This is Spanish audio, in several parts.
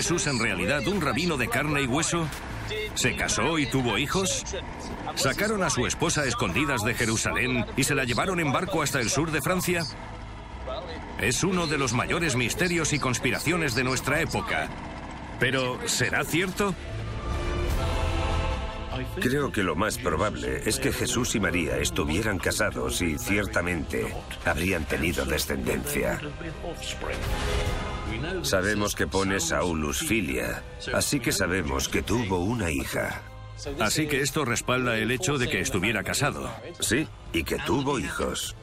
Jesús en realidad un rabino de carne y hueso? ¿Se casó y tuvo hijos? ¿Sacaron a su esposa escondidas de Jerusalén y se la llevaron en barco hasta el sur de Francia? Es uno de los mayores misterios y conspiraciones de nuestra época. Pero, ¿será cierto? Creo que lo más probable es que Jesús y María estuvieran casados y ciertamente habrían tenido descendencia. Sabemos que pone Saulus filia, así que sabemos que tuvo una hija. Así que esto respalda el hecho de que estuviera casado. Sí, y que tuvo hijos.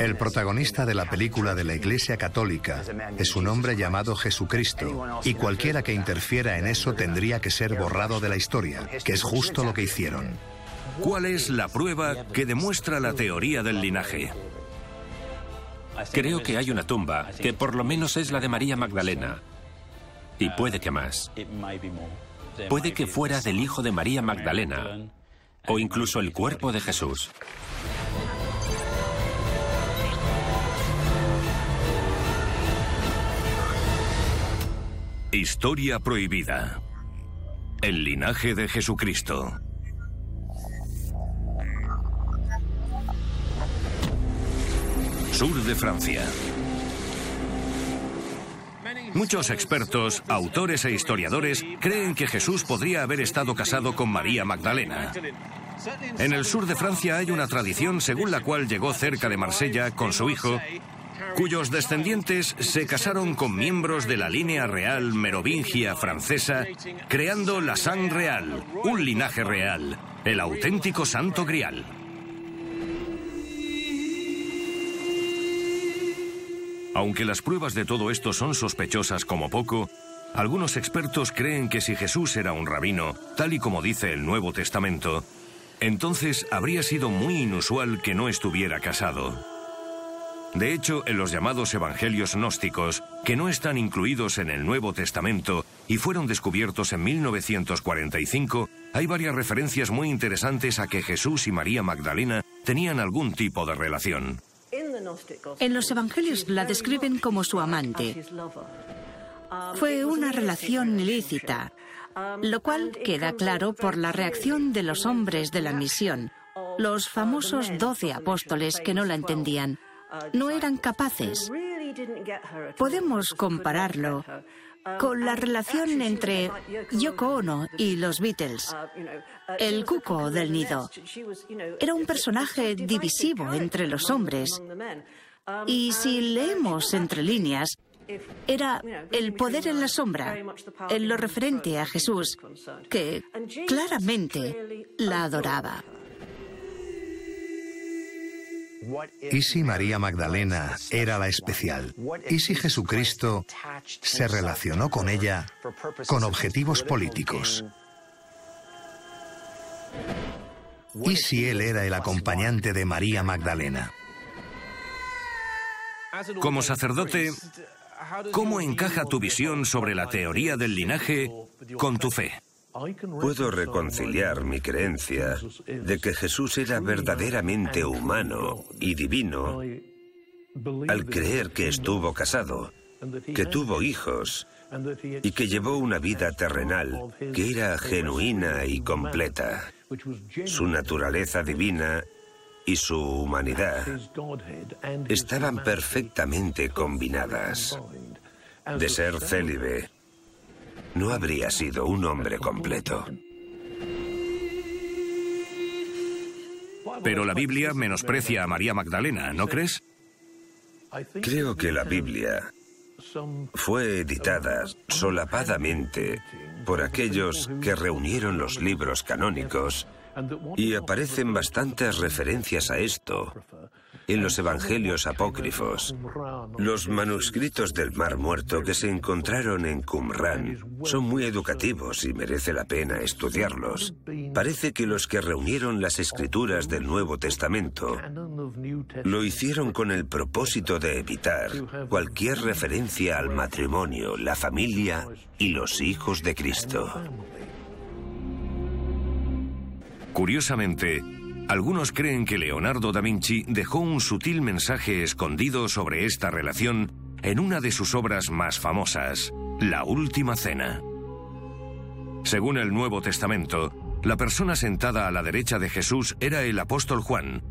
El protagonista de la película de la Iglesia Católica es un hombre llamado Jesucristo, y cualquiera que interfiera en eso tendría que ser borrado de la historia, que es justo lo que hicieron. ¿Cuál es la prueba que demuestra la teoría del linaje? Creo que hay una tumba, que por lo menos es la de María Magdalena. Y puede que más. Puede que fuera del hijo de María Magdalena, o incluso el cuerpo de Jesús. Historia prohibida. El linaje de Jesucristo. Sur de Francia. Muchos expertos, autores e historiadores creen que Jesús podría haber estado casado con María Magdalena. En el sur de Francia hay una tradición según la cual llegó cerca de Marsella con su hijo cuyos descendientes se casaron con miembros de la línea real merovingia francesa, creando la Sang Real, un linaje real, el auténtico Santo Grial. Aunque las pruebas de todo esto son sospechosas como poco, algunos expertos creen que si Jesús era un rabino, tal y como dice el Nuevo Testamento, entonces habría sido muy inusual que no estuviera casado. De hecho, en los llamados evangelios gnósticos, que no están incluidos en el Nuevo Testamento y fueron descubiertos en 1945, hay varias referencias muy interesantes a que Jesús y María Magdalena tenían algún tipo de relación. En los evangelios la describen como su amante. Fue una relación ilícita, lo cual queda claro por la reacción de los hombres de la misión, los famosos doce apóstoles que no la entendían no eran capaces. Podemos compararlo con la relación entre Yoko Ono y los Beatles. El cuco del nido. Era un personaje divisivo entre los hombres. Y si leemos entre líneas, era el poder en la sombra, en lo referente a Jesús, que claramente la adoraba. ¿Y si María Magdalena era la especial? ¿Y si Jesucristo se relacionó con ella con objetivos políticos? ¿Y si él era el acompañante de María Magdalena? Como sacerdote, ¿cómo encaja tu visión sobre la teoría del linaje con tu fe? Puedo reconciliar mi creencia de que Jesús era verdaderamente humano y divino al creer que estuvo casado, que tuvo hijos y que llevó una vida terrenal que era genuina y completa. Su naturaleza divina y su humanidad estaban perfectamente combinadas. De ser célibe, no habría sido un hombre completo. Pero la Biblia menosprecia a María Magdalena, ¿no crees? Creo que la Biblia fue editada solapadamente por aquellos que reunieron los libros canónicos y aparecen bastantes referencias a esto en los evangelios apócrifos. Los manuscritos del Mar Muerto que se encontraron en Qumran son muy educativos y merece la pena estudiarlos. Parece que los que reunieron las escrituras del Nuevo Testamento lo hicieron con el propósito de evitar cualquier referencia al matrimonio, la familia y los hijos de Cristo. Curiosamente, algunos creen que Leonardo da Vinci dejó un sutil mensaje escondido sobre esta relación en una de sus obras más famosas, la última cena. Según el Nuevo Testamento, la persona sentada a la derecha de Jesús era el apóstol Juan.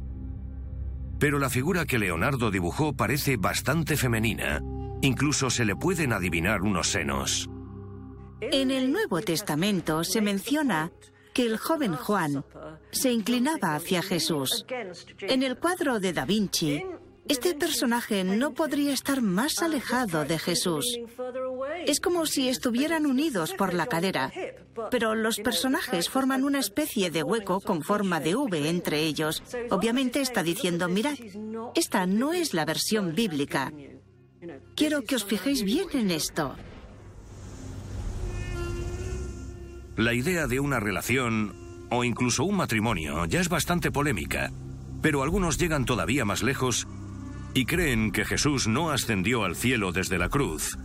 Pero la figura que Leonardo dibujó parece bastante femenina. Incluso se le pueden adivinar unos senos. En el Nuevo Testamento se menciona que el joven Juan se inclinaba hacia Jesús. En el cuadro de Da Vinci, este personaje no podría estar más alejado de Jesús. Es como si estuvieran unidos por la cadera, pero los personajes forman una especie de hueco con forma de V entre ellos. Obviamente está diciendo, mirad, esta no es la versión bíblica. Quiero que os fijéis bien en esto. La idea de una relación o incluso un matrimonio ya es bastante polémica, pero algunos llegan todavía más lejos y creen que Jesús no ascendió al cielo desde la cruz,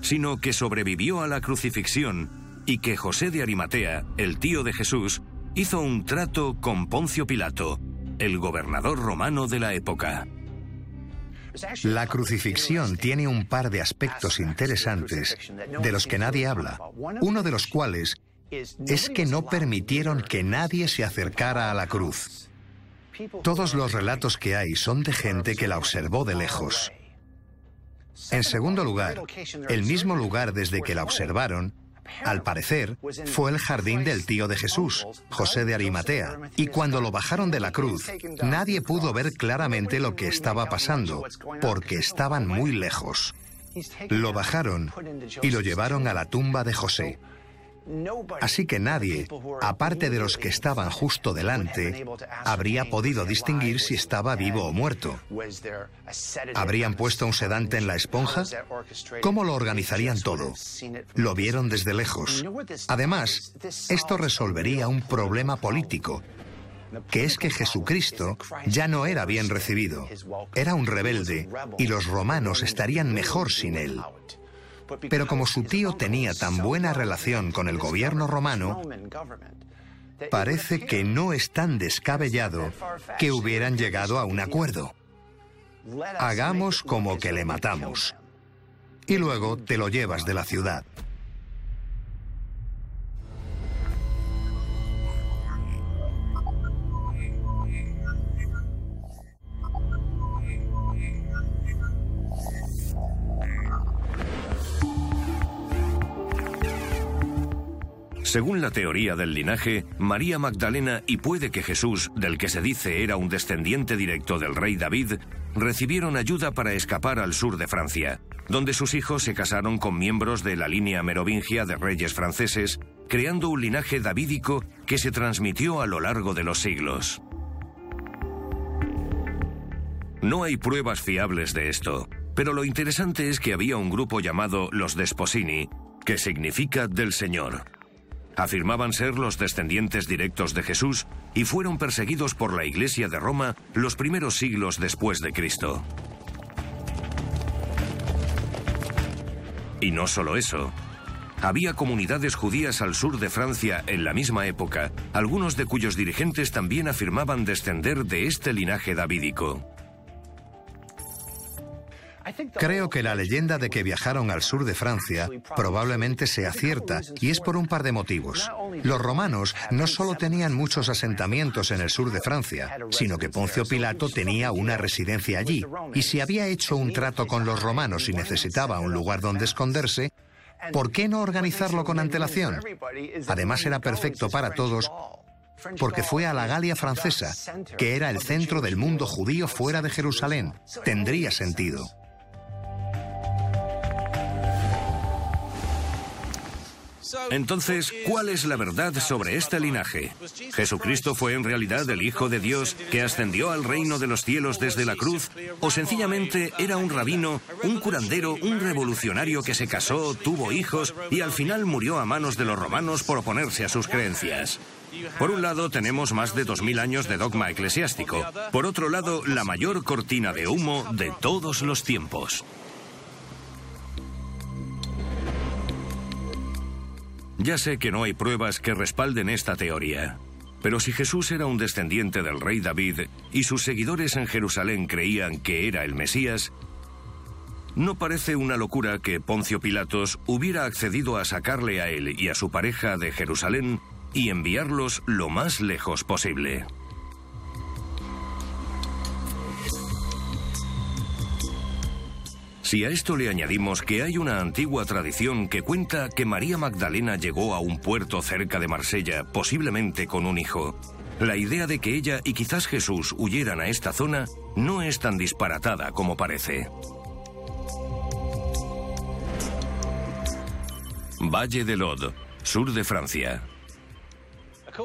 sino que sobrevivió a la crucifixión y que José de Arimatea, el tío de Jesús, hizo un trato con Poncio Pilato, el gobernador romano de la época. La crucifixión tiene un par de aspectos interesantes de los que nadie habla, uno de los cuales es que no permitieron que nadie se acercara a la cruz. Todos los relatos que hay son de gente que la observó de lejos. En segundo lugar, el mismo lugar desde que la observaron, al parecer, fue el jardín del tío de Jesús, José de Arimatea, y cuando lo bajaron de la cruz, nadie pudo ver claramente lo que estaba pasando, porque estaban muy lejos. Lo bajaron y lo llevaron a la tumba de José. Así que nadie, aparte de los que estaban justo delante, habría podido distinguir si estaba vivo o muerto. ¿Habrían puesto un sedante en la esponja? ¿Cómo lo organizarían todo? Lo vieron desde lejos. Además, esto resolvería un problema político, que es que Jesucristo ya no era bien recibido. Era un rebelde y los romanos estarían mejor sin él. Pero como su tío tenía tan buena relación con el gobierno romano, parece que no es tan descabellado que hubieran llegado a un acuerdo. Hagamos como que le matamos. Y luego te lo llevas de la ciudad. Según la teoría del linaje, María Magdalena y puede que Jesús, del que se dice era un descendiente directo del rey David, recibieron ayuda para escapar al sur de Francia, donde sus hijos se casaron con miembros de la línea merovingia de reyes franceses, creando un linaje davídico que se transmitió a lo largo de los siglos. No hay pruebas fiables de esto, pero lo interesante es que había un grupo llamado los Desposini, que significa del Señor. Afirmaban ser los descendientes directos de Jesús y fueron perseguidos por la Iglesia de Roma los primeros siglos después de Cristo. Y no solo eso. Había comunidades judías al sur de Francia en la misma época, algunos de cuyos dirigentes también afirmaban descender de este linaje davídico. Creo que la leyenda de que viajaron al sur de Francia probablemente sea cierta, y es por un par de motivos. Los romanos no solo tenían muchos asentamientos en el sur de Francia, sino que Poncio Pilato tenía una residencia allí, y si había hecho un trato con los romanos y necesitaba un lugar donde esconderse, ¿por qué no organizarlo con antelación? Además era perfecto para todos porque fue a la Galia francesa, que era el centro del mundo judío fuera de Jerusalén. Tendría sentido. Entonces, ¿cuál es la verdad sobre este linaje? ¿Jesucristo fue en realidad el Hijo de Dios que ascendió al reino de los cielos desde la cruz? ¿O sencillamente era un rabino, un curandero, un revolucionario que se casó, tuvo hijos y al final murió a manos de los romanos por oponerse a sus creencias? Por un lado tenemos más de 2.000 años de dogma eclesiástico. Por otro lado, la mayor cortina de humo de todos los tiempos. Ya sé que no hay pruebas que respalden esta teoría. Pero si Jesús era un descendiente del rey David y sus seguidores en Jerusalén creían que era el Mesías, No parece una locura que Poncio Pilatos hubiera accedido a sacarle a él y a su pareja de Jerusalén y enviarlos lo más lejos posible. Si a esto le añadimos que hay una antigua tradición que cuenta que María Magdalena llegó a un puerto cerca de Marsella, posiblemente con un hijo, la idea de que ella y quizás Jesús huyeran a esta zona no es tan disparatada como parece. Valle de Lod, sur de Francia.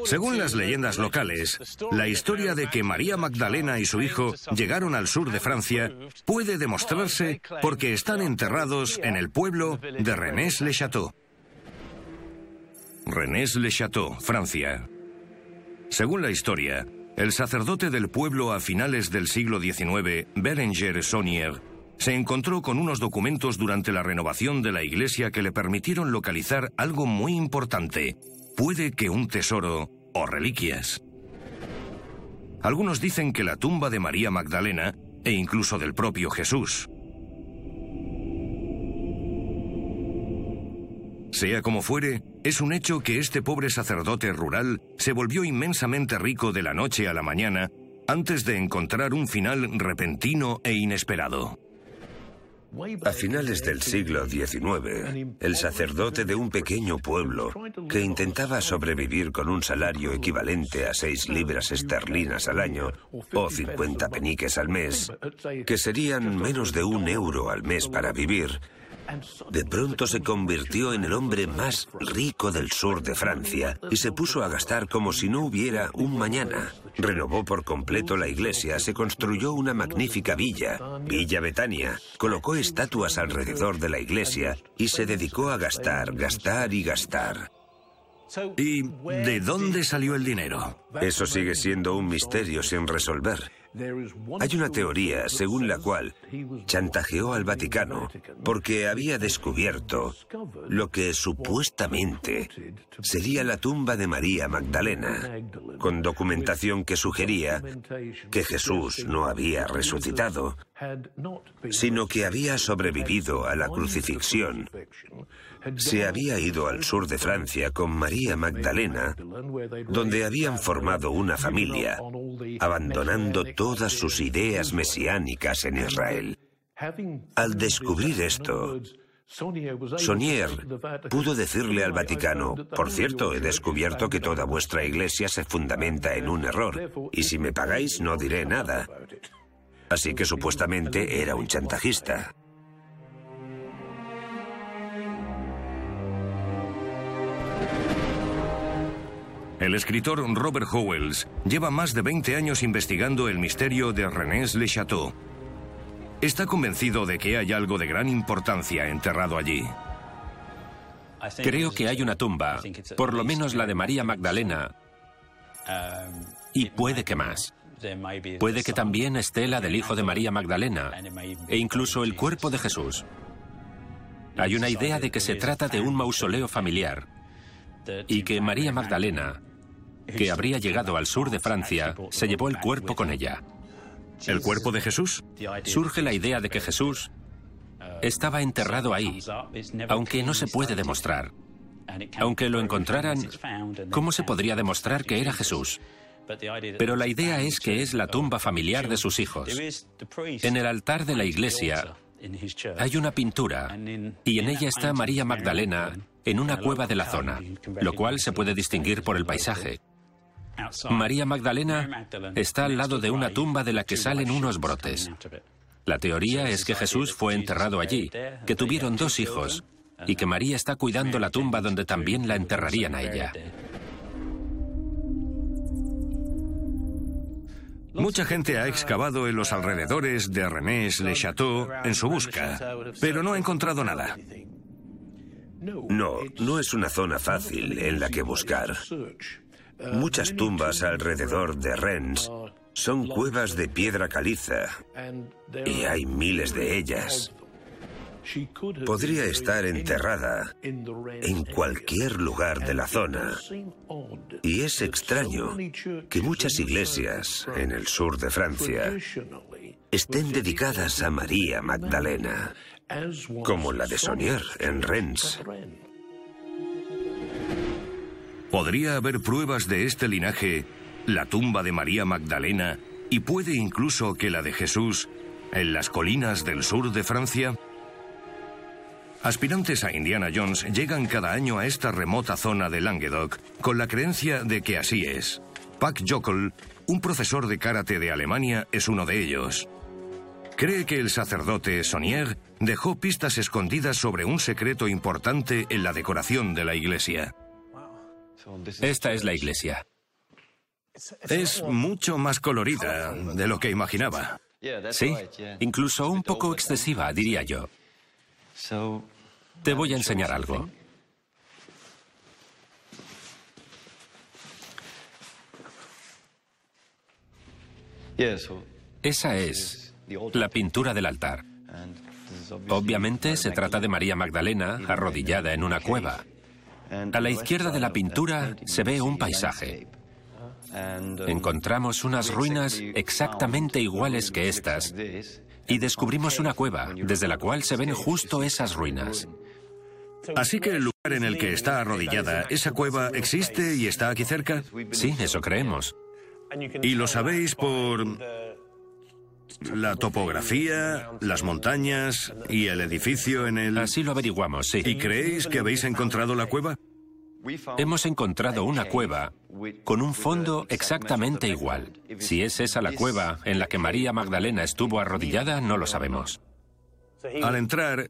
Según las leyendas locales, la historia de que María Magdalena y su hijo llegaron al sur de Francia puede demostrarse porque están enterrados en el pueblo de Rennes-le-Château. Rennes-le-Château, Francia. Según la historia, el sacerdote del pueblo a finales del siglo XIX, Berenger Saunier, se encontró con unos documentos durante la renovación de la iglesia que le permitieron localizar algo muy importante, puede que un tesoro o reliquias. Algunos dicen que la tumba de María Magdalena e incluso del propio Jesús. Sea como fuere, es un hecho que este pobre sacerdote rural se volvió inmensamente rico de la noche a la mañana antes de encontrar un final repentino e inesperado. A finales del siglo XIX, el sacerdote de un pequeño pueblo que intentaba sobrevivir con un salario equivalente a seis libras esterlinas al año o 50 peniques al mes, que serían menos de un euro al mes para vivir, de pronto se convirtió en el hombre más rico del sur de Francia y se puso a gastar como si no hubiera un mañana. Renovó por completo la iglesia, se construyó una magnífica villa, Villa Betania, colocó estatuas alrededor de la iglesia y se dedicó a gastar, gastar y gastar. ¿Y de dónde salió el dinero? Eso sigue siendo un misterio sin resolver. Hay una teoría según la cual chantajeó al Vaticano porque había descubierto lo que supuestamente sería la tumba de María Magdalena, con documentación que sugería que Jesús no había resucitado, sino que había sobrevivido a la crucifixión se había ido al sur de Francia con María Magdalena, donde habían formado una familia, abandonando todas sus ideas mesiánicas en Israel. Al descubrir esto, Sonier pudo decirle al Vaticano, por cierto, he descubierto que toda vuestra iglesia se fundamenta en un error, y si me pagáis no diré nada. Así que supuestamente era un chantajista. El escritor Robert Howells lleva más de 20 años investigando el misterio de Rennes-le-Château. Está convencido de que hay algo de gran importancia enterrado allí. Creo que hay una tumba, por lo menos la de María Magdalena, y puede que más. Puede que también esté la del hijo de María Magdalena, e incluso el cuerpo de Jesús. Hay una idea de que se trata de un mausoleo familiar, y que María Magdalena que habría llegado al sur de Francia, se llevó el cuerpo con ella. ¿El cuerpo de Jesús? Surge la idea de que Jesús estaba enterrado ahí, aunque no se puede demostrar. Aunque lo encontraran, ¿cómo se podría demostrar que era Jesús? Pero la idea es que es la tumba familiar de sus hijos. En el altar de la iglesia hay una pintura y en ella está María Magdalena en una cueva de la zona, lo cual se puede distinguir por el paisaje. María Magdalena está al lado de una tumba de la que salen unos brotes. La teoría es que Jesús fue enterrado allí, que tuvieron dos hijos y que María está cuidando la tumba donde también la enterrarían a ella. Mucha gente ha excavado en los alrededores de Rennes-le-Château en su busca, pero no ha encontrado nada. No, no es una zona fácil en la que buscar. Muchas tumbas alrededor de Rennes son cuevas de piedra caliza y hay miles de ellas. Podría estar enterrada en cualquier lugar de la zona. Y es extraño que muchas iglesias en el sur de Francia estén dedicadas a María Magdalena. como la de Sonier en Rennes. ¿Podría haber pruebas de este linaje, la tumba de María Magdalena y puede incluso que la de Jesús en las colinas del sur de Francia? Aspirantes a Indiana Jones llegan cada año a esta remota zona de Languedoc con la creencia de que así es. Pac Jockel, un profesor de karate de Alemania, es uno de ellos. Cree que el sacerdote Sonier dejó pistas escondidas sobre un secreto importante en la decoración de la iglesia. Esta es la iglesia. Es mucho más colorida de lo que imaginaba. Sí, incluso un poco excesiva, diría yo. Te voy a enseñar algo. Esa es la pintura del altar. Obviamente se trata de María Magdalena arrodillada en una cueva. A la izquierda de la pintura se ve un paisaje. Encontramos unas ruinas exactamente iguales que estas y descubrimos una cueva desde la cual se ven justo esas ruinas. Así que el lugar en el que está arrodillada, esa cueva existe y está aquí cerca. Sí, eso creemos. ¿Y lo sabéis por la topografía, las montañas y el edificio en el... Así lo averiguamos, sí. ¿Y creéis que habéis encontrado la cueva? Hemos encontrado una cueva con un fondo exactamente igual. Si es esa la cueva en la que María Magdalena estuvo arrodillada, no lo sabemos. Al entrar,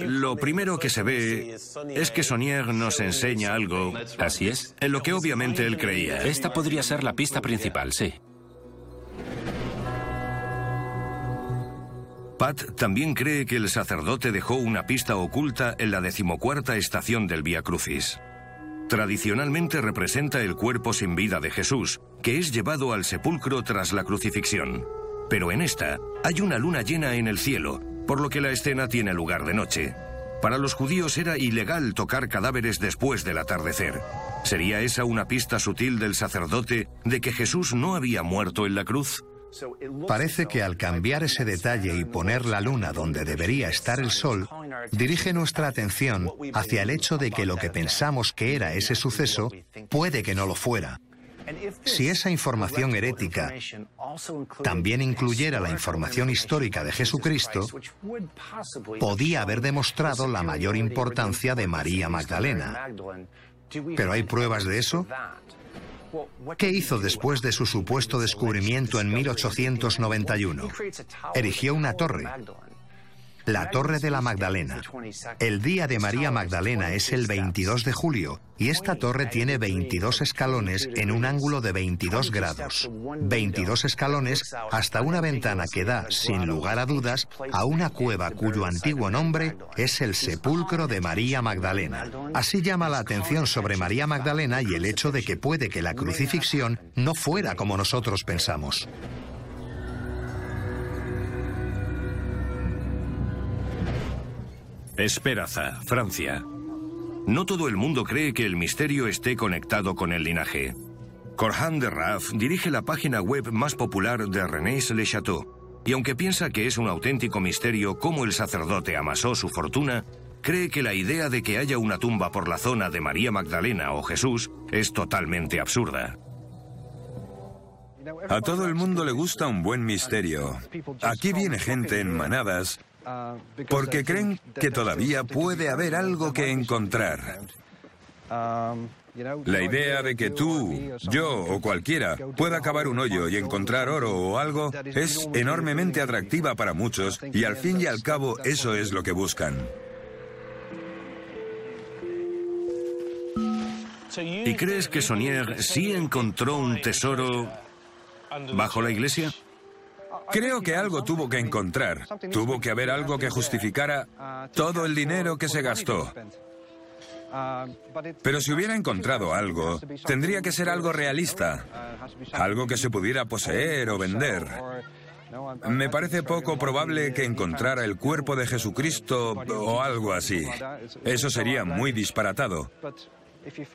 lo primero que se ve es que Sonier nos enseña algo. Así es. En lo que obviamente él creía. Esta podría ser la pista principal, sí. Pat también cree que el sacerdote dejó una pista oculta en la decimocuarta estación del Vía Crucis. Tradicionalmente representa el cuerpo sin vida de Jesús, que es llevado al sepulcro tras la crucifixión. Pero en esta hay una luna llena en el cielo, por lo que la escena tiene lugar de noche. Para los judíos era ilegal tocar cadáveres después del atardecer. ¿Sería esa una pista sutil del sacerdote de que Jesús no había muerto en la cruz? Parece que al cambiar ese detalle y poner la luna donde debería estar el sol, dirige nuestra atención hacia el hecho de que lo que pensamos que era ese suceso puede que no lo fuera. Si esa información herética también incluyera la información histórica de Jesucristo, podía haber demostrado la mayor importancia de María Magdalena. ¿Pero hay pruebas de eso? ¿Qué hizo después de su supuesto descubrimiento en 1891? Erigió una torre la Torre de la Magdalena. El día de María Magdalena es el 22 de julio y esta torre tiene 22 escalones en un ángulo de 22 grados. 22 escalones hasta una ventana que da, sin lugar a dudas, a una cueva cuyo antiguo nombre es el sepulcro de María Magdalena. Así llama la atención sobre María Magdalena y el hecho de que puede que la crucifixión no fuera como nosotros pensamos. Esperaza, Francia. No todo el mundo cree que el misterio esté conectado con el linaje. Corhan de Raff dirige la página web más popular de René Le Chateau, y aunque piensa que es un auténtico misterio cómo el sacerdote amasó su fortuna, cree que la idea de que haya una tumba por la zona de María Magdalena o Jesús es totalmente absurda. A todo el mundo le gusta un buen misterio. Aquí viene gente en manadas porque creen que todavía puede haber algo que encontrar. La idea de que tú, yo o cualquiera pueda cavar un hoyo y encontrar oro o algo es enormemente atractiva para muchos y al fin y al cabo eso es lo que buscan. ¿Y crees que Sonier sí encontró un tesoro bajo la iglesia? Creo que algo tuvo que encontrar. Tuvo que haber algo que justificara todo el dinero que se gastó. Pero si hubiera encontrado algo, tendría que ser algo realista, algo que se pudiera poseer o vender. Me parece poco probable que encontrara el cuerpo de Jesucristo o algo así. Eso sería muy disparatado.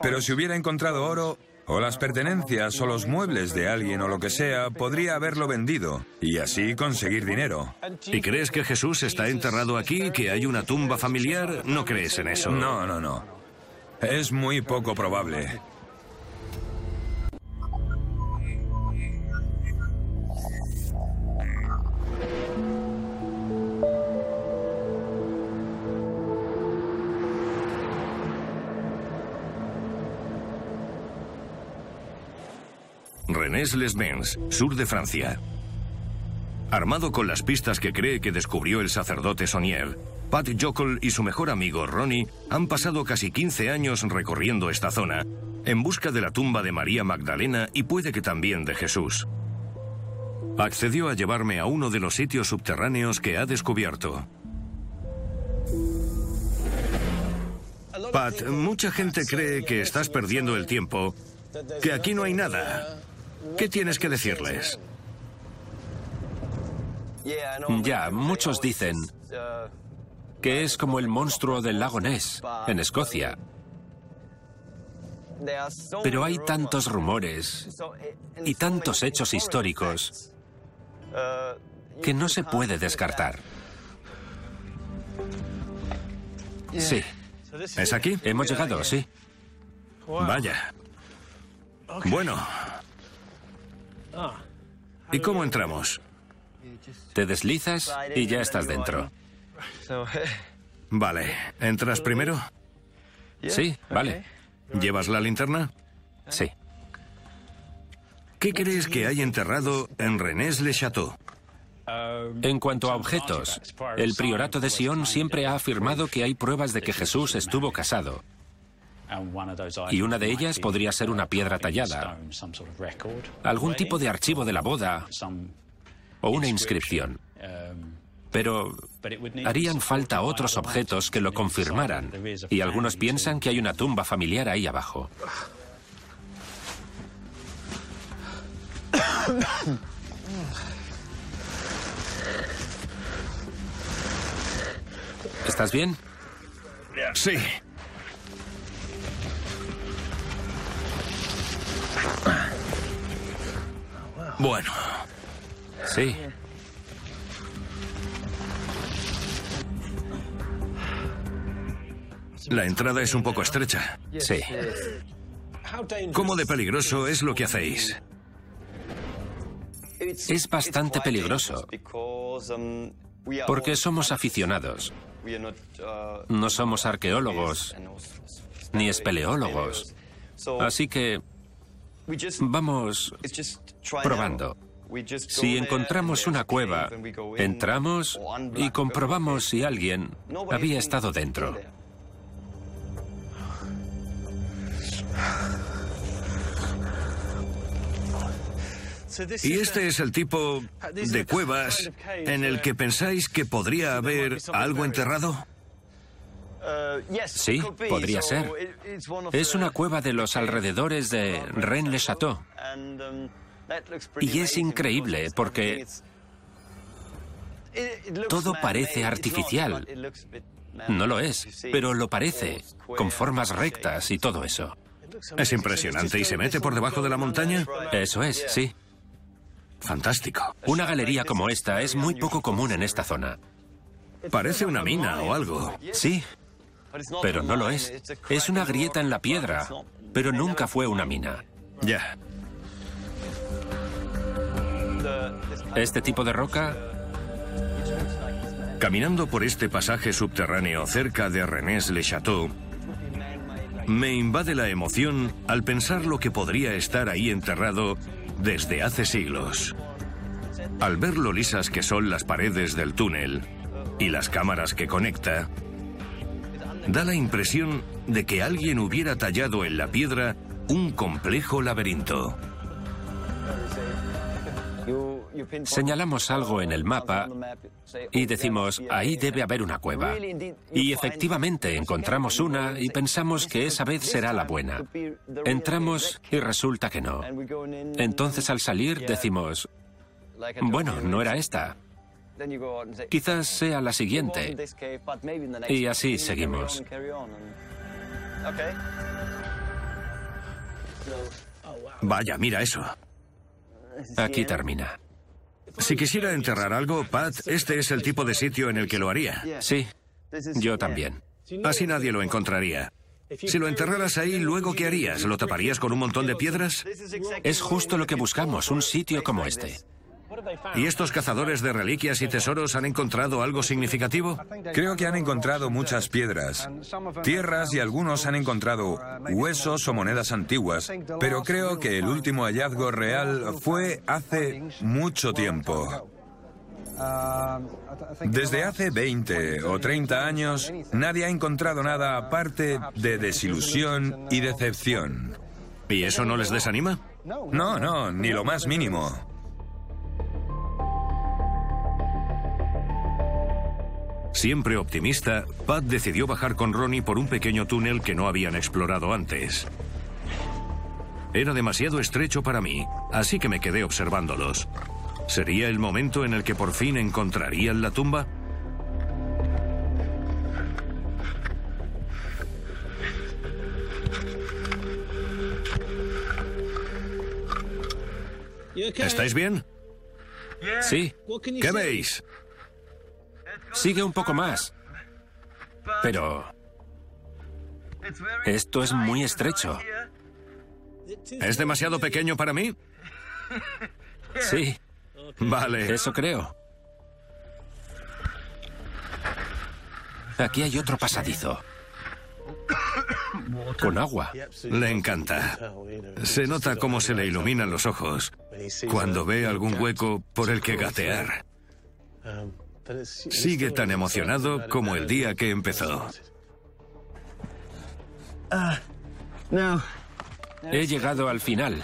Pero si hubiera encontrado oro, o las pertenencias o los muebles de alguien o lo que sea, podría haberlo vendido y así conseguir dinero. ¿Y crees que Jesús está enterrado aquí, que hay una tumba familiar? ¿No crees en eso? No, no, no. Es muy poco probable. Rennes-les-Bains, sur de Francia. Armado con las pistas que cree que descubrió el sacerdote Sonier, Pat Jokel y su mejor amigo Ronnie han pasado casi 15 años recorriendo esta zona en busca de la tumba de María Magdalena y puede que también de Jesús. Accedió a llevarme a uno de los sitios subterráneos que ha descubierto. Pat, mucha gente cree que estás perdiendo el tiempo, que aquí no hay nada. ¿Qué tienes que decirles? Ya, muchos dicen que es como el monstruo del lago Ness, en Escocia. Pero hay tantos rumores y tantos hechos históricos que no se puede descartar. Sí. ¿Es aquí? Hemos llegado, sí. Vaya. Bueno. ¿Y cómo entramos? Te deslizas y ya estás dentro. Vale. ¿Entras primero? Sí, vale. ¿Llevas la linterna? Sí. ¿Qué crees que hay enterrado en Rennes-le-Château? En cuanto a objetos, el priorato de Sion siempre ha afirmado que hay pruebas de que Jesús estuvo casado. Y una de ellas podría ser una piedra tallada, algún tipo de archivo de la boda o una inscripción. Pero harían falta otros objetos que lo confirmaran, y algunos piensan que hay una tumba familiar ahí abajo. ¿Estás bien? Sí. Bueno. Sí. La entrada es un poco estrecha. Sí. ¿Cómo de peligroso es lo que hacéis? Es bastante peligroso porque somos aficionados. No somos arqueólogos ni espeleólogos. Así que vamos probando. Si encontramos una cueva, entramos y comprobamos si alguien había estado dentro. ¿Y este es el tipo de cuevas en el que pensáis que podría haber algo enterrado? Sí, podría ser. Es una cueva de los alrededores de Rennes-le-Château. Y es increíble porque todo parece artificial. No lo es, pero lo parece, con formas rectas y todo eso. Es impresionante. ¿Y se mete por debajo de la montaña? Eso es, sí. Fantástico. Una galería como esta es muy poco común en esta zona. Parece una mina o algo. Sí, pero no lo es. Es una grieta en la piedra, pero nunca fue una mina. Ya. Este tipo de roca... Caminando por este pasaje subterráneo cerca de Rennes-le-Château, me invade la emoción al pensar lo que podría estar ahí enterrado desde hace siglos. Al ver lo lisas que son las paredes del túnel y las cámaras que conecta, da la impresión de que alguien hubiera tallado en la piedra un complejo laberinto. Señalamos algo en el mapa y decimos, ahí debe haber una cueva. Y efectivamente encontramos una y pensamos que esa vez será la buena. Entramos y resulta que no. Entonces al salir decimos, bueno, no era esta. Quizás sea la siguiente. Y así seguimos. Vaya, mira eso. Aquí termina. Si quisiera enterrar algo, Pat, este es el tipo de sitio en el que lo haría. Sí, yo también. Así nadie lo encontraría. Si lo enterraras ahí, ¿luego qué harías? ¿Lo taparías con un montón de piedras? Es justo lo que buscamos, un sitio como este. ¿Y estos cazadores de reliquias y tesoros han encontrado algo significativo? Creo que han encontrado muchas piedras, tierras y algunos han encontrado huesos o monedas antiguas, pero creo que el último hallazgo real fue hace mucho tiempo. Desde hace 20 o 30 años, nadie ha encontrado nada aparte de desilusión y decepción. ¿Y eso no les desanima? No, no, ni lo más mínimo. Siempre optimista, Pat decidió bajar con Ronnie por un pequeño túnel que no habían explorado antes. Era demasiado estrecho para mí, así que me quedé observándolos. ¿Sería el momento en el que por fin encontrarían la tumba? ¿Estáis bien? Sí. ¿Qué veis? Sigue un poco más. Pero... Esto es muy estrecho. ¿Es demasiado pequeño para mí? Sí. Vale. Eso creo. Aquí hay otro pasadizo. Con agua. Le encanta. Se nota cómo se le iluminan los ojos cuando ve algún hueco por el que gatear. Sigue tan emocionado como el día que empezó. He llegado al final.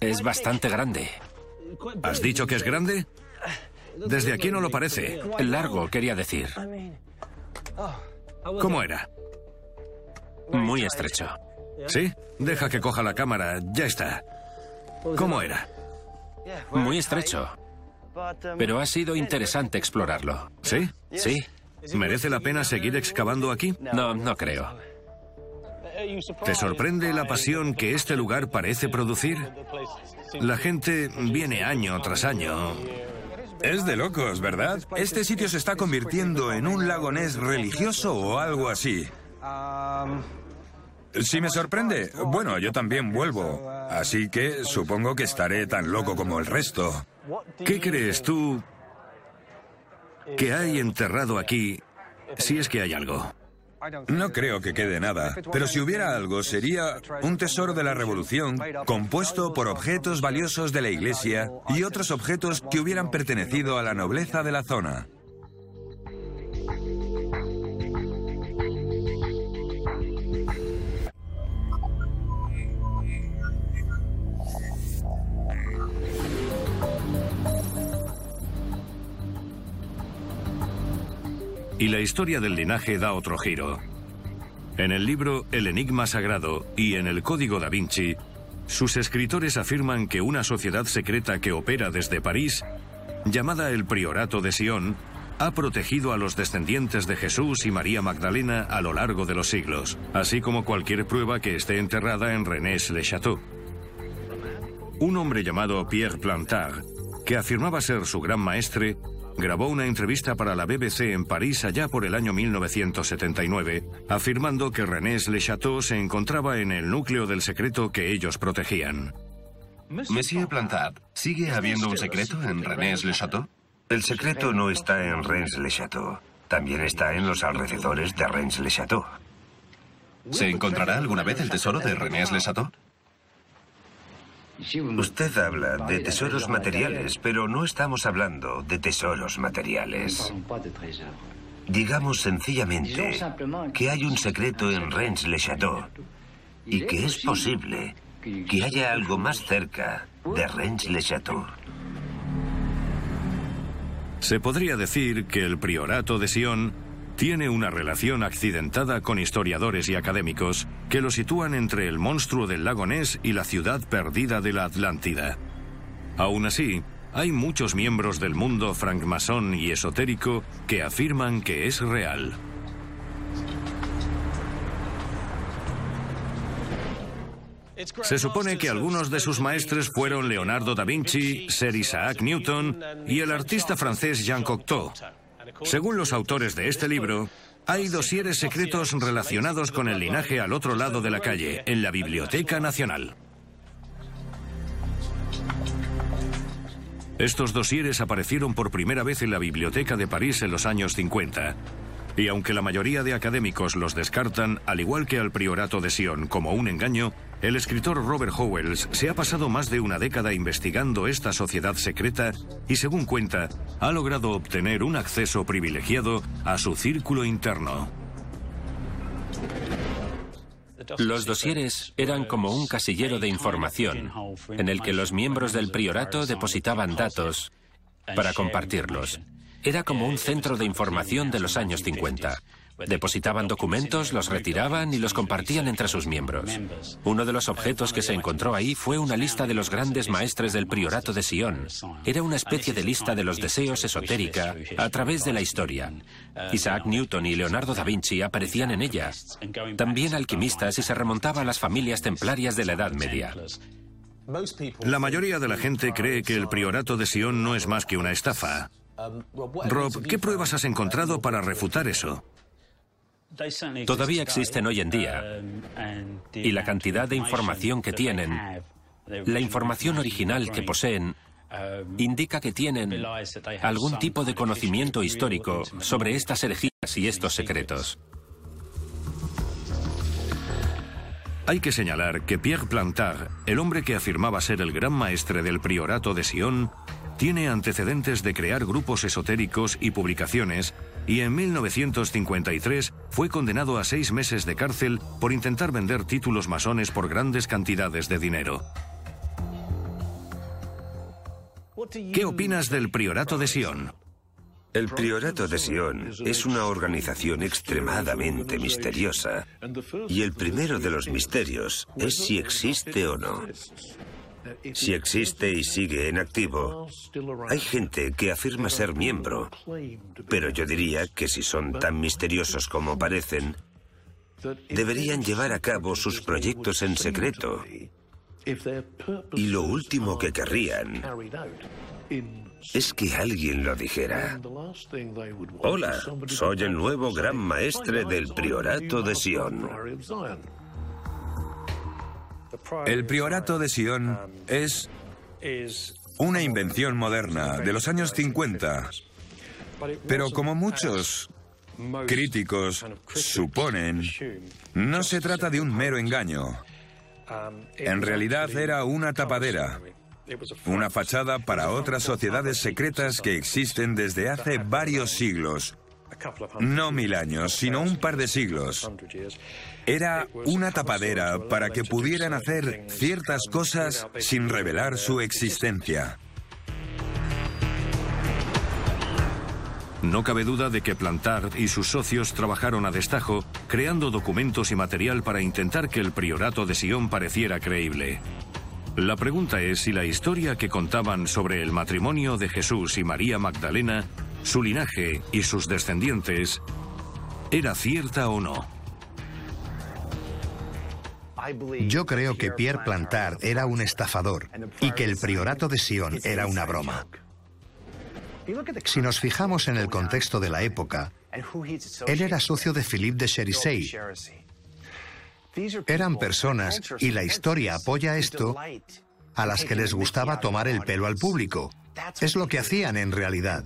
Es bastante grande. ¿Has dicho que es grande? Desde aquí no lo parece. Largo, quería decir. ¿Cómo era? Muy estrecho. ¿Sí? Deja que coja la cámara. Ya está. ¿Cómo era? Muy estrecho. Pero ha sido interesante explorarlo. ¿Sí? Sí. ¿Merece la pena seguir excavando aquí? No, no creo. ¿Te sorprende la pasión que este lugar parece producir? La gente viene año tras año. Es de locos, ¿verdad? Este sitio se está convirtiendo en un lagonés religioso o algo así. Si me sorprende, bueno, yo también vuelvo. Así que supongo que estaré tan loco como el resto. ¿Qué crees tú que hay enterrado aquí, si es que hay algo? No creo que quede nada, pero si hubiera algo sería un tesoro de la revolución compuesto por objetos valiosos de la iglesia y otros objetos que hubieran pertenecido a la nobleza de la zona. Y la historia del linaje da otro giro. En el libro El Enigma Sagrado y en el Código da Vinci, sus escritores afirman que una sociedad secreta que opera desde París, llamada el Priorato de Sion, ha protegido a los descendientes de Jesús y María Magdalena a lo largo de los siglos, así como cualquier prueba que esté enterrada en Rennes-le-Château. Un hombre llamado Pierre Plantard, que afirmaba ser su gran maestre, grabó una entrevista para la BBC en París allá por el año 1979, afirmando que Renés-le Château se encontraba en el núcleo del secreto que ellos protegían. Monsieur Plantard, ¿sigue habiendo un secreto en Renés-le Château? El secreto no está en Rennes-le-Château. También está en los alrededores de Rennes-le-Château. ¿Se encontrará alguna vez el tesoro de Renés-le Château? Usted habla de tesoros materiales, pero no estamos hablando de tesoros materiales. Digamos sencillamente que hay un secreto en Rennes-le-Château y que es posible que haya algo más cerca de Rennes-le-Château. Se podría decir que el priorato de Sion tiene una relación accidentada con historiadores y académicos que lo sitúan entre el monstruo del lago Ness y la ciudad perdida de la Atlántida. Aún así, hay muchos miembros del mundo francmasón y esotérico que afirman que es real. Se supone que algunos de sus maestres fueron Leonardo da Vinci, Sir Isaac Newton y el artista francés Jean Cocteau. Según los autores de este libro, hay dosieres secretos relacionados con el linaje al otro lado de la calle, en la Biblioteca Nacional. Estos dosieres aparecieron por primera vez en la Biblioteca de París en los años 50. Y aunque la mayoría de académicos los descartan, al igual que al priorato de Sion, como un engaño, el escritor Robert Howells se ha pasado más de una década investigando esta sociedad secreta y, según cuenta, ha logrado obtener un acceso privilegiado a su círculo interno. Los dosieres eran como un casillero de información en el que los miembros del priorato depositaban datos para compartirlos. Era como un centro de información de los años 50. Depositaban documentos, los retiraban y los compartían entre sus miembros. Uno de los objetos que se encontró ahí fue una lista de los grandes maestres del priorato de Sion. Era una especie de lista de los deseos esotérica a través de la historia. Isaac Newton y Leonardo da Vinci aparecían en ella. También alquimistas y se remontaba a las familias templarias de la Edad Media. La mayoría de la gente cree que el priorato de Sion no es más que una estafa. Rob, ¿qué pruebas has encontrado para refutar eso? Todavía existen hoy en día y la cantidad de información que tienen, la información original que poseen, indica que tienen algún tipo de conocimiento histórico sobre estas herejías y estos secretos. Hay que señalar que Pierre Plantard, el hombre que afirmaba ser el gran maestre del priorato de Sion, tiene antecedentes de crear grupos esotéricos y publicaciones y en 1953 fue condenado a seis meses de cárcel por intentar vender títulos masones por grandes cantidades de dinero. ¿Qué opinas del Priorato de Sion? El Priorato de Sion es una organización extremadamente misteriosa y el primero de los misterios es si existe o no. Si existe y sigue en activo, hay gente que afirma ser miembro, pero yo diría que si son tan misteriosos como parecen, deberían llevar a cabo sus proyectos en secreto. Y lo último que querrían es que alguien lo dijera. Hola, soy el nuevo gran maestre del priorato de Sion. El priorato de Sion es una invención moderna de los años 50, pero como muchos críticos suponen, no se trata de un mero engaño. En realidad era una tapadera, una fachada para otras sociedades secretas que existen desde hace varios siglos. No mil años, sino un par de siglos. Era una tapadera para que pudieran hacer ciertas cosas sin revelar su existencia. No cabe duda de que Plantard y sus socios trabajaron a destajo, creando documentos y material para intentar que el priorato de Sion pareciera creíble. La pregunta es si la historia que contaban sobre el matrimonio de Jesús y María Magdalena, su linaje y sus descendientes, era cierta o no. Yo creo que Pierre Plantard era un estafador y que el priorato de Sion era una broma. Si nos fijamos en el contexto de la época, él era socio de Philippe de Cherisey. Eran personas, y la historia apoya esto, a las que les gustaba tomar el pelo al público. Es lo que hacían en realidad.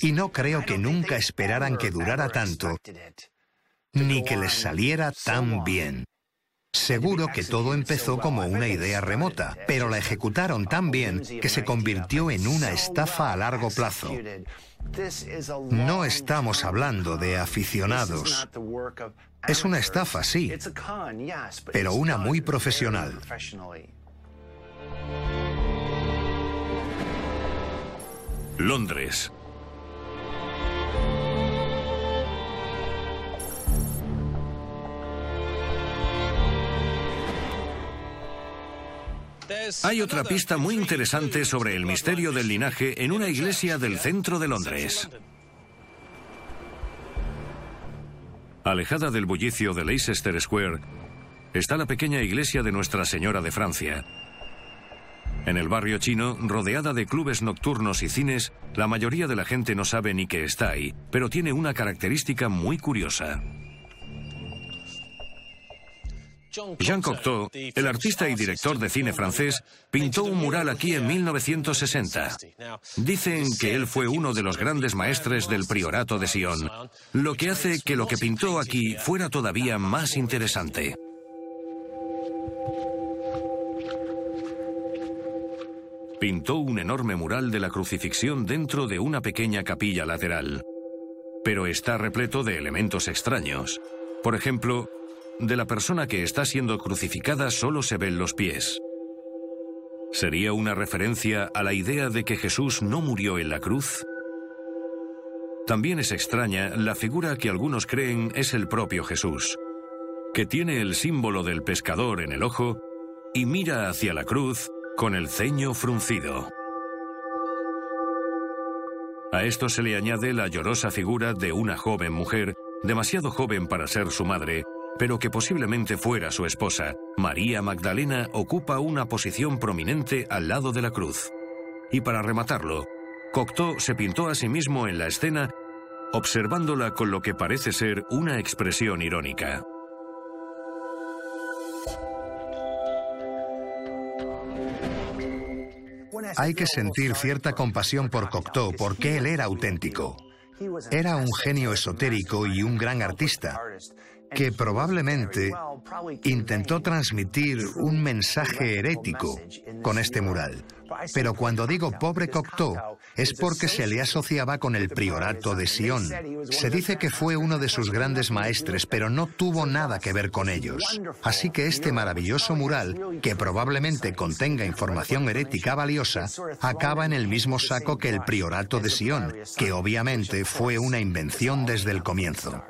Y no creo que nunca esperaran que durara tanto, ni que les saliera tan bien. Seguro que todo empezó como una idea remota, pero la ejecutaron tan bien que se convirtió en una estafa a largo plazo. No estamos hablando de aficionados. Es una estafa, sí, pero una muy profesional. Londres, Hay otra pista muy interesante sobre el misterio del linaje en una iglesia del centro de Londres. Alejada del bullicio de Leicester Square, está la pequeña iglesia de Nuestra Señora de Francia. En el barrio chino, rodeada de clubes nocturnos y cines, la mayoría de la gente no sabe ni que está ahí, pero tiene una característica muy curiosa. Jean Cocteau, el artista y director de cine francés, pintó un mural aquí en 1960. Dicen que él fue uno de los grandes maestres del priorato de Sion, lo que hace que lo que pintó aquí fuera todavía más interesante. Pintó un enorme mural de la crucifixión dentro de una pequeña capilla lateral, pero está repleto de elementos extraños. Por ejemplo, de la persona que está siendo crucificada solo se ven los pies. ¿Sería una referencia a la idea de que Jesús no murió en la cruz? También es extraña la figura que algunos creen es el propio Jesús, que tiene el símbolo del pescador en el ojo y mira hacia la cruz con el ceño fruncido. A esto se le añade la llorosa figura de una joven mujer, demasiado joven para ser su madre, pero que posiblemente fuera su esposa, María Magdalena ocupa una posición prominente al lado de la cruz. Y para rematarlo, Cocteau se pintó a sí mismo en la escena observándola con lo que parece ser una expresión irónica. Hay que sentir cierta compasión por Cocteau porque él era auténtico. Era un genio esotérico y un gran artista, que probablemente intentó transmitir un mensaje herético con este mural. Pero cuando digo pobre Cocteau, es porque se le asociaba con el priorato de Sion. Se dice que fue uno de sus grandes maestres, pero no tuvo nada que ver con ellos. Así que este maravilloso mural, que probablemente contenga información herética valiosa, acaba en el mismo saco que el priorato de Sion, que obviamente fue una invención desde el comienzo.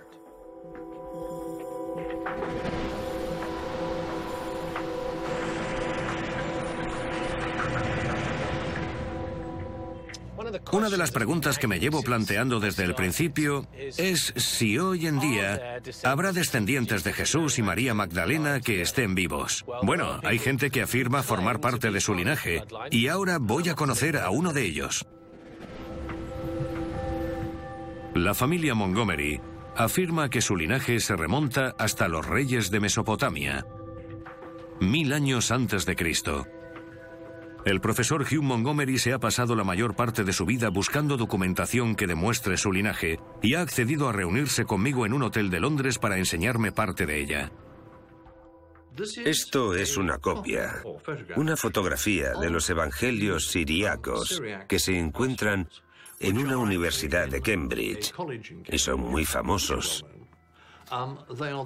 Una de las preguntas que me llevo planteando desde el principio es si hoy en día habrá descendientes de Jesús y María Magdalena que estén vivos. Bueno, hay gente que afirma formar parte de su linaje y ahora voy a conocer a uno de ellos. La familia Montgomery afirma que su linaje se remonta hasta los reyes de Mesopotamia, mil años antes de Cristo. El profesor Hugh Montgomery se ha pasado la mayor parte de su vida buscando documentación que demuestre su linaje y ha accedido a reunirse conmigo en un hotel de Londres para enseñarme parte de ella. Esto es una copia, una fotografía de los evangelios siriacos que se encuentran en una universidad de Cambridge y son muy famosos.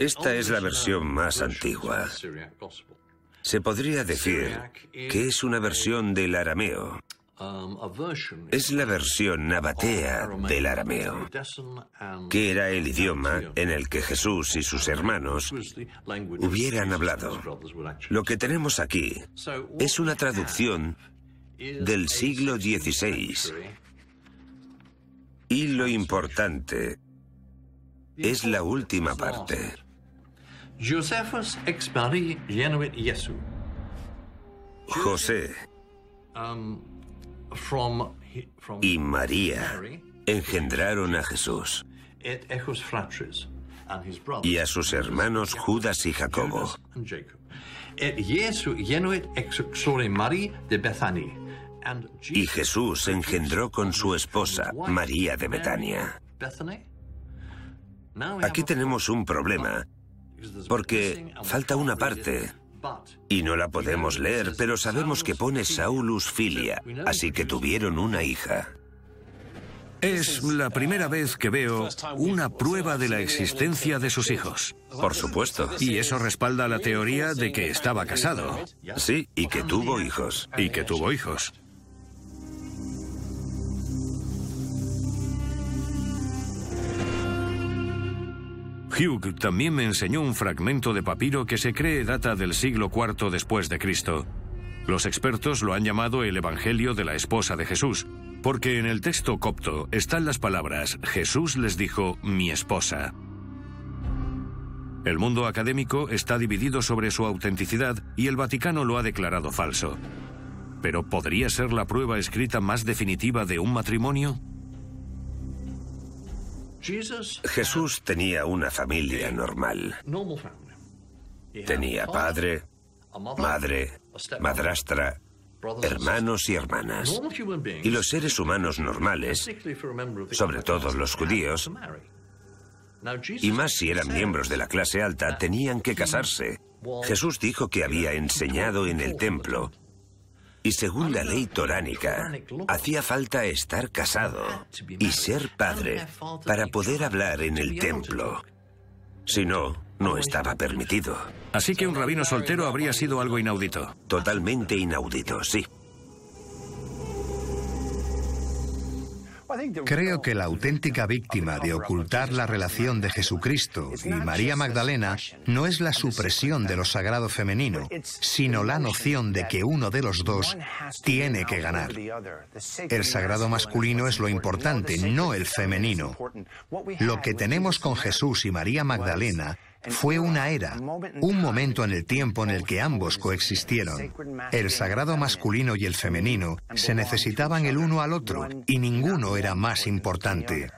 Esta es la versión más antigua. Se podría decir que es una versión del arameo. Es la versión nabatea del arameo, que era el idioma en el que Jesús y sus hermanos hubieran hablado. Lo que tenemos aquí es una traducción del siglo XVI. Y lo importante es la última parte. Josephus ex Marie genuit Jesu. José. Um, y María engendraron a Jesús. Y a sus hermanos Judas y Jacobo. Y Jesús engendró con su esposa, María de Betania. Aquí tenemos un problema, porque falta una parte y no la podemos leer, pero sabemos que pone Saulus Filia, así que tuvieron una hija. Es la primera vez que veo una prueba de la existencia de sus hijos. Por supuesto. Y eso respalda la teoría de que estaba casado Sí, y que tuvo hijos. y que tuvo hijos. Hugh también me enseñó un fragmento de papiro que se cree data del siglo IV después de Cristo. Los expertos lo han llamado el Evangelio de la esposa de Jesús, porque en el texto copto están las palabras Jesús les dijo mi esposa. El mundo académico está dividido sobre su autenticidad y el Vaticano lo ha declarado falso. Pero ¿podría ser la prueba escrita más definitiva de un matrimonio? Jesús tenía una familia normal. Tenía padre, madre, madrastra, hermanos y hermanas. Y los seres humanos normales, sobre todo los judíos, y más si eran miembros de la clase alta, tenían que casarse. Jesús dijo que había enseñado en el templo y según la ley toránica, hacía falta estar casado y ser padre para poder hablar en el templo. Si no, no estaba permitido. Así que un rabino soltero habría sido algo inaudito. Totalmente inaudito, sí. Creo que la auténtica víctima de ocultar la relación de Jesucristo y María Magdalena no es la supresión de lo sagrado femenino, sino la noción de que uno de los dos tiene que ganar. El sagrado masculino es lo importante, no el femenino. Lo que tenemos con Jesús y María Magdalena fue una era, un momento en el tiempo en el que ambos coexistieron. El sagrado masculino y el femenino se necesitaban el uno al otro y ninguno era más importante.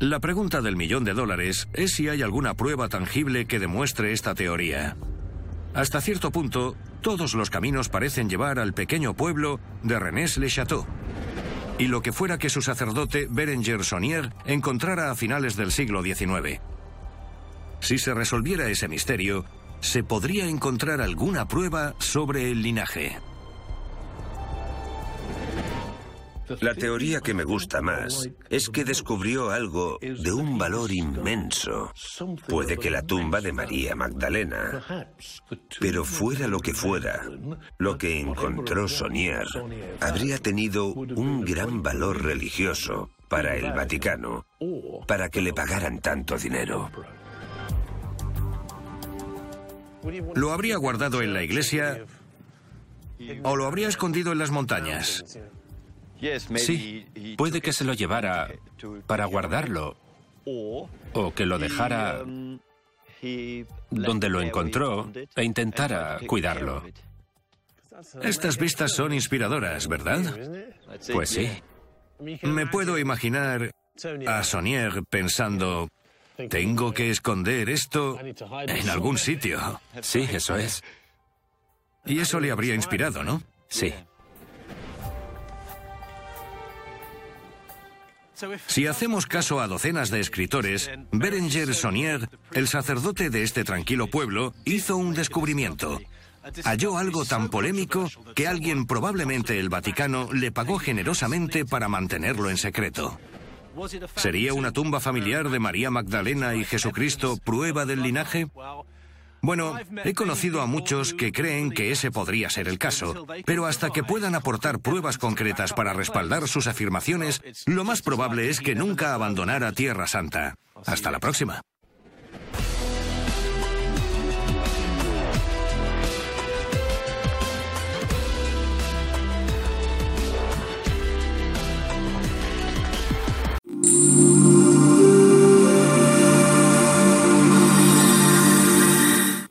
La pregunta del millón de dólares es si hay alguna prueba tangible que demuestre esta teoría. Hasta cierto punto, todos los caminos parecen llevar al pequeño pueblo de Rennes-le-Château y lo que fuera que su sacerdote Berenger Sonier encontrara a finales del siglo XIX. Si se resolviera ese misterio, se podría encontrar alguna prueba sobre el linaje. La teoría que me gusta más es que descubrió algo de un valor inmenso. Puede que la tumba de María Magdalena, pero fuera lo que fuera, lo que encontró Sonier habría tenido un gran valor religioso para el Vaticano, para que le pagaran tanto dinero. ¿Lo habría guardado en la iglesia o lo habría escondido en las montañas? Sí, puede que se lo llevara para guardarlo o que lo dejara donde lo encontró e intentara cuidarlo. Estas vistas son inspiradoras, ¿verdad? Pues sí. Me puedo imaginar a Sonier pensando, tengo que esconder esto en algún sitio. Sí, eso es. Y eso le habría inspirado, ¿no? Sí. Si hacemos caso a docenas de escritores, Berenger Sonier, el sacerdote de este tranquilo pueblo, hizo un descubrimiento. Halló algo tan polémico que alguien, probablemente el Vaticano, le pagó generosamente para mantenerlo en secreto. ¿Sería una tumba familiar de María Magdalena y Jesucristo prueba del linaje? Bueno, he conocido a muchos que creen que ese podría ser el caso, pero hasta que puedan aportar pruebas concretas para respaldar sus afirmaciones, lo más probable es que nunca abandonara Tierra Santa. Hasta la próxima.